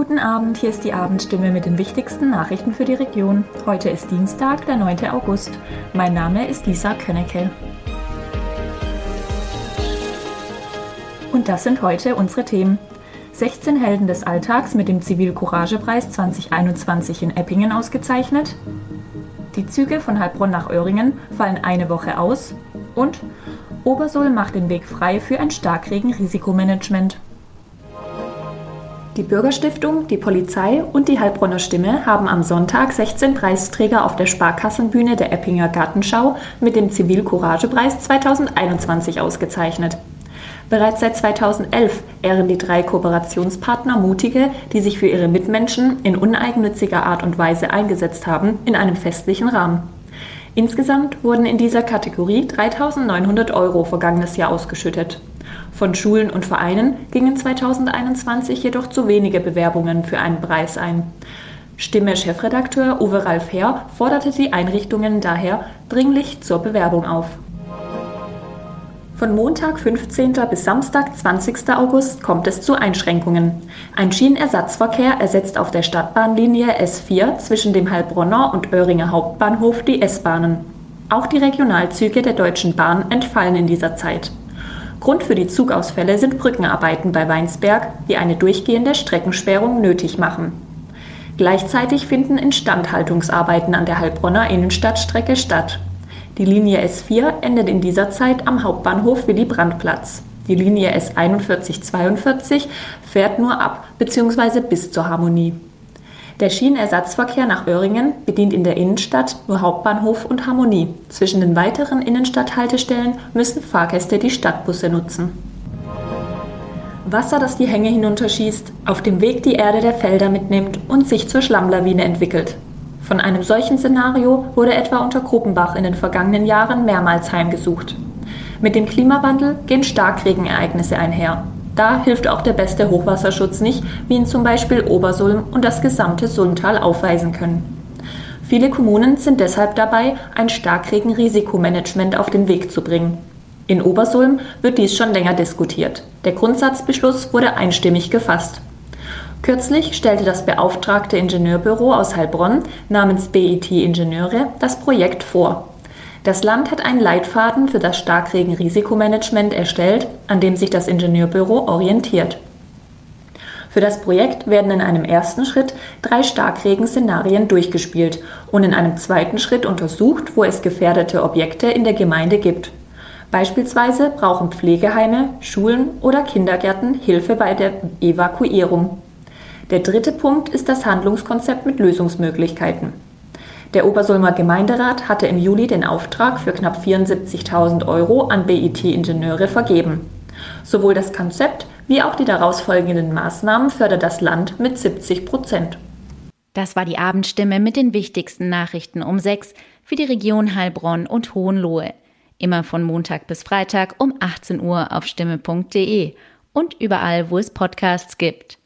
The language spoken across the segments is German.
Guten Abend, hier ist die Abendstimme mit den wichtigsten Nachrichten für die Region. Heute ist Dienstag, der 9. August. Mein Name ist Lisa Könnecke. Und das sind heute unsere Themen. 16 Helden des Alltags mit dem Zivilcouragepreis 2021 in Eppingen ausgezeichnet. Die Züge von Heilbronn nach Öhringen fallen eine Woche aus. Und Obersoll macht den Weg frei für ein Starkregen-Risikomanagement. Die Bürgerstiftung, die Polizei und die Heilbronner Stimme haben am Sonntag 16 Preisträger auf der Sparkassenbühne der Eppinger Gartenschau mit dem Zivilcouragepreis 2021 ausgezeichnet. Bereits seit 2011 ehren die drei Kooperationspartner Mutige, die sich für ihre Mitmenschen in uneigennütziger Art und Weise eingesetzt haben, in einem festlichen Rahmen. Insgesamt wurden in dieser Kategorie 3.900 Euro vergangenes Jahr ausgeschüttet. Von Schulen und Vereinen gingen 2021 jedoch zu wenige Bewerbungen für einen Preis ein. Stimme-Chefredakteur Uwe Ralf Herr forderte die Einrichtungen daher dringlich zur Bewerbung auf. Von Montag 15. bis Samstag 20. August kommt es zu Einschränkungen. Ein Schienenersatzverkehr ersetzt auf der Stadtbahnlinie S4 zwischen dem Heilbronner und Öhringer Hauptbahnhof die S-Bahnen. Auch die Regionalzüge der Deutschen Bahn entfallen in dieser Zeit. Grund für die Zugausfälle sind Brückenarbeiten bei Weinsberg, die eine durchgehende Streckensperrung nötig machen. Gleichzeitig finden Instandhaltungsarbeiten an der Heilbronner Innenstadtstrecke statt. Die Linie S4 endet in dieser Zeit am Hauptbahnhof Willy-Brandt-Platz. Die Linie S4142 fährt nur ab bzw. bis zur Harmonie. Der Schienenersatzverkehr nach Öhringen bedient in der Innenstadt nur Hauptbahnhof und Harmonie. Zwischen den weiteren Innenstadthaltestellen müssen Fahrgäste die Stadtbusse nutzen. Wasser, das die Hänge hinunterschießt, auf dem Weg die Erde der Felder mitnimmt und sich zur Schlammlawine entwickelt. Von einem solchen Szenario wurde etwa unter Gruppenbach in den vergangenen Jahren mehrmals heimgesucht. Mit dem Klimawandel gehen Starkregenereignisse einher. Da hilft auch der beste Hochwasserschutz nicht, wie ihn zum Beispiel Obersulm und das gesamte Sulmtal aufweisen können. Viele Kommunen sind deshalb dabei, ein Starkregenrisikomanagement auf den Weg zu bringen. In Obersulm wird dies schon länger diskutiert. Der Grundsatzbeschluss wurde einstimmig gefasst. Kürzlich stellte das beauftragte Ingenieurbüro aus Heilbronn namens BIT Ingenieure das Projekt vor. Das Land hat einen Leitfaden für das Starkregen-Risikomanagement erstellt, an dem sich das Ingenieurbüro orientiert. Für das Projekt werden in einem ersten Schritt drei Starkregen-Szenarien durchgespielt und in einem zweiten Schritt untersucht, wo es gefährdete Objekte in der Gemeinde gibt. Beispielsweise brauchen Pflegeheime, Schulen oder Kindergärten Hilfe bei der Evakuierung. Der dritte Punkt ist das Handlungskonzept mit Lösungsmöglichkeiten. Der Obersulmer Gemeinderat hatte im Juli den Auftrag für knapp 74.000 Euro an BIT-Ingenieure vergeben. Sowohl das Konzept wie auch die daraus folgenden Maßnahmen fördert das Land mit 70 Prozent. Das war die Abendstimme mit den wichtigsten Nachrichten um sechs für die Region Heilbronn und Hohenlohe. Immer von Montag bis Freitag um 18 Uhr auf stimme.de und überall, wo es Podcasts gibt.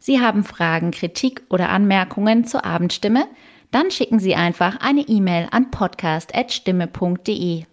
Sie haben Fragen, Kritik oder Anmerkungen zur Abendstimme? Dann schicken Sie einfach eine E-Mail an podcast.stimme.de.